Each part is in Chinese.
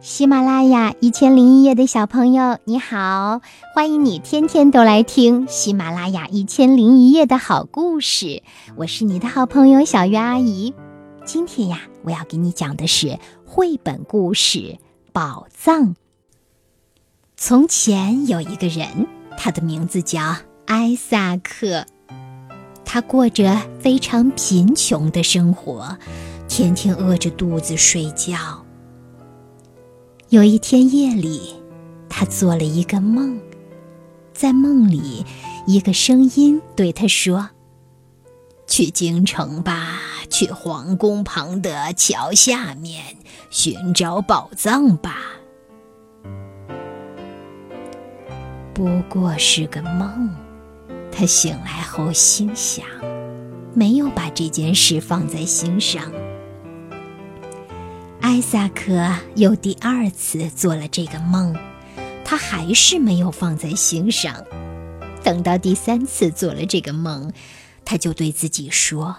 喜马拉雅一千零一夜的小朋友，你好，欢迎你天天都来听喜马拉雅一千零一夜的好故事。我是你的好朋友小鱼阿姨。今天呀，我要给你讲的是绘本故事《宝藏》。从前有一个人，他的名字叫艾萨克，他过着非常贫穷的生活，天天饿着肚子睡觉。有一天夜里，他做了一个梦，在梦里，一个声音对他说：“去京城吧，去皇宫旁的桥下面寻找宝藏吧。”不过是个梦，他醒来后心想，没有把这件事放在心上。艾萨克又第二次做了这个梦，他还是没有放在心上。等到第三次做了这个梦，他就对自己说：“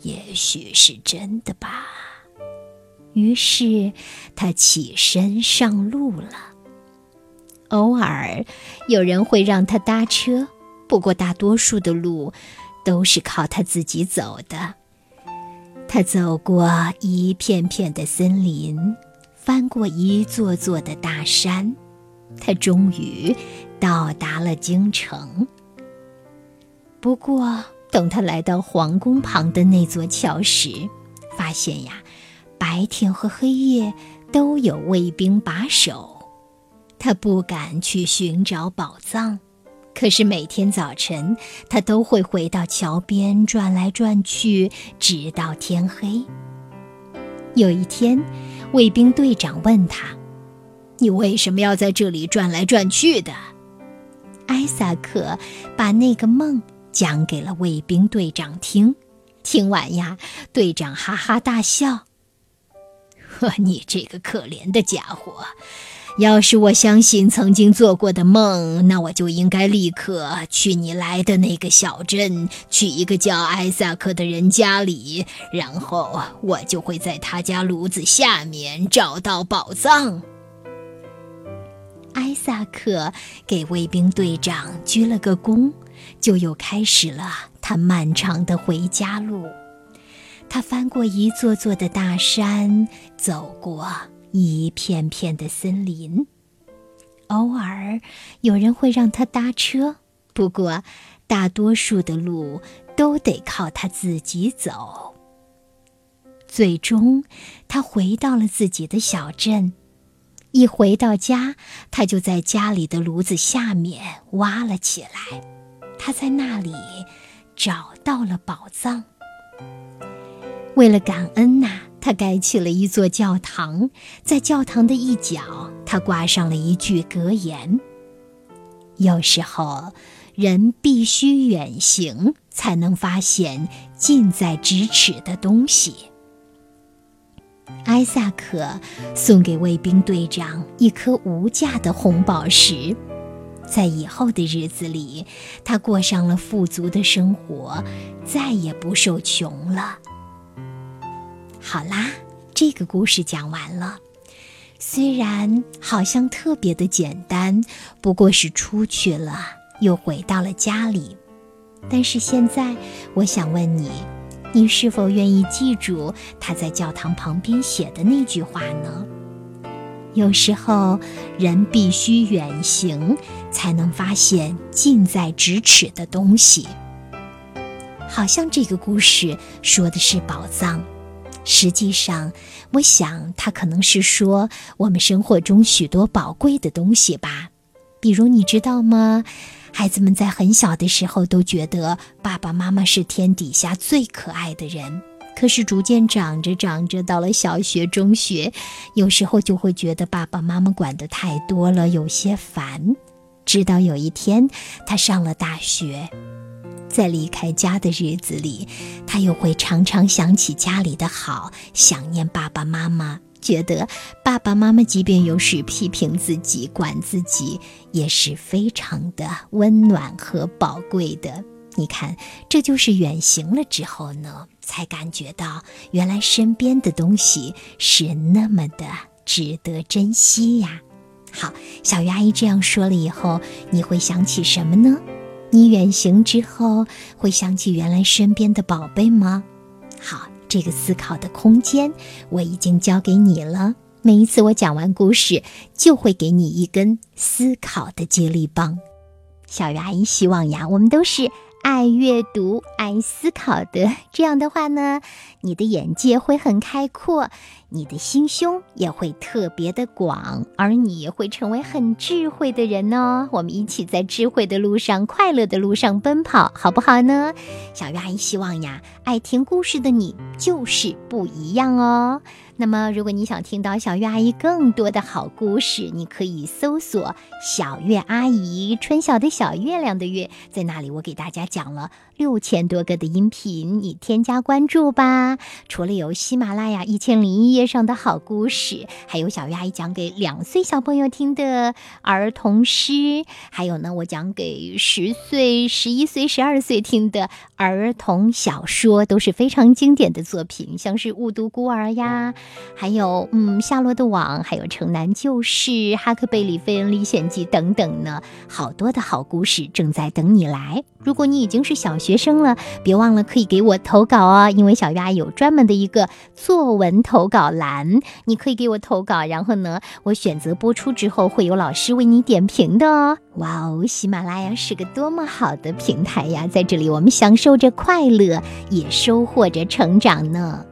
也许是真的吧。”于是他起身上路了。偶尔有人会让他搭车，不过大多数的路都是靠他自己走的。他走过一片片的森林，翻过一座座的大山，他终于到达了京城。不过，等他来到皇宫旁的那座桥时，发现呀，白天和黑夜都有卫兵把守，他不敢去寻找宝藏。可是每天早晨，他都会回到桥边转来转去，直到天黑。有一天，卫兵队长问他：“你为什么要在这里转来转去的？”艾萨克把那个梦讲给了卫兵队长听。听完呀，队长哈哈大笑：“呵，你这个可怜的家伙！”要是我相信曾经做过的梦，那我就应该立刻去你来的那个小镇，去一个叫艾萨克的人家里，然后我就会在他家炉子下面找到宝藏。艾萨克给卫兵队长鞠了个躬，就又开始了他漫长的回家路。他翻过一座座的大山，走过。一片片的森林，偶尔有人会让他搭车，不过大多数的路都得靠他自己走。最终，他回到了自己的小镇。一回到家，他就在家里的炉子下面挖了起来。他在那里找到了宝藏。为了感恩呐。他盖起了一座教堂，在教堂的一角，他挂上了一句格言：“有时候，人必须远行，才能发现近在咫尺的东西。”艾萨克送给卫兵队长一颗无价的红宝石，在以后的日子里，他过上了富足的生活，再也不受穷了。好啦，这个故事讲完了。虽然好像特别的简单，不过是出去了又回到了家里。但是现在，我想问你，你是否愿意记住他在教堂旁边写的那句话呢？有时候，人必须远行，才能发现近在咫尺的东西。好像这个故事说的是宝藏。实际上，我想他可能是说我们生活中许多宝贵的东西吧。比如，你知道吗？孩子们在很小的时候都觉得爸爸妈妈是天底下最可爱的人，可是逐渐长着长着，到了小学、中学，有时候就会觉得爸爸妈妈管得太多了，有些烦。直到有一天，他上了大学。在离开家的日子里，他又会常常想起家里的好，想念爸爸妈妈，觉得爸爸妈妈即便有时批评自己、管自己，也是非常的温暖和宝贵的。你看，这就是远行了之后呢，才感觉到原来身边的东西是那么的值得珍惜呀。好，小鱼阿姨这样说了以后，你会想起什么呢？你远行之后会想起原来身边的宝贝吗？好，这个思考的空间我已经交给你了。每一次我讲完故事，就会给你一根思考的接力棒。小鱼阿姨希望呀，我们都是。爱阅读、爱思考的，这样的话呢，你的眼界会很开阔，你的心胸也会特别的广，而你也会成为很智慧的人哦。我们一起在智慧的路上、快乐的路上奔跑，好不好呢？小鱼阿姨希望呀，爱听故事的你就是不一样哦。那么，如果你想听到小月阿姨更多的好故事，你可以搜索“小月阿姨”，春晓的小月亮的月，在那里我给大家讲了六千多个的音频，你添加关注吧。除了有喜马拉雅一千零一夜上的好故事，还有小鱼阿姨讲给两岁小朋友听的儿童诗，还有呢，我讲给十岁、十一岁、十二岁听的儿童小说，都是非常经典的作品，像是《误读孤儿》呀。还有，嗯，夏洛的网，还有城南旧事、哈克贝里费恩历险记等等呢，好多的好故事正在等你来。如果你已经是小学生了，别忘了可以给我投稿哦，因为小鱼阿姨有专门的一个作文投稿栏，你可以给我投稿，然后呢，我选择播出之后，会有老师为你点评的哦。哇哦，喜马拉雅是个多么好的平台呀，在这里我们享受着快乐，也收获着成长呢。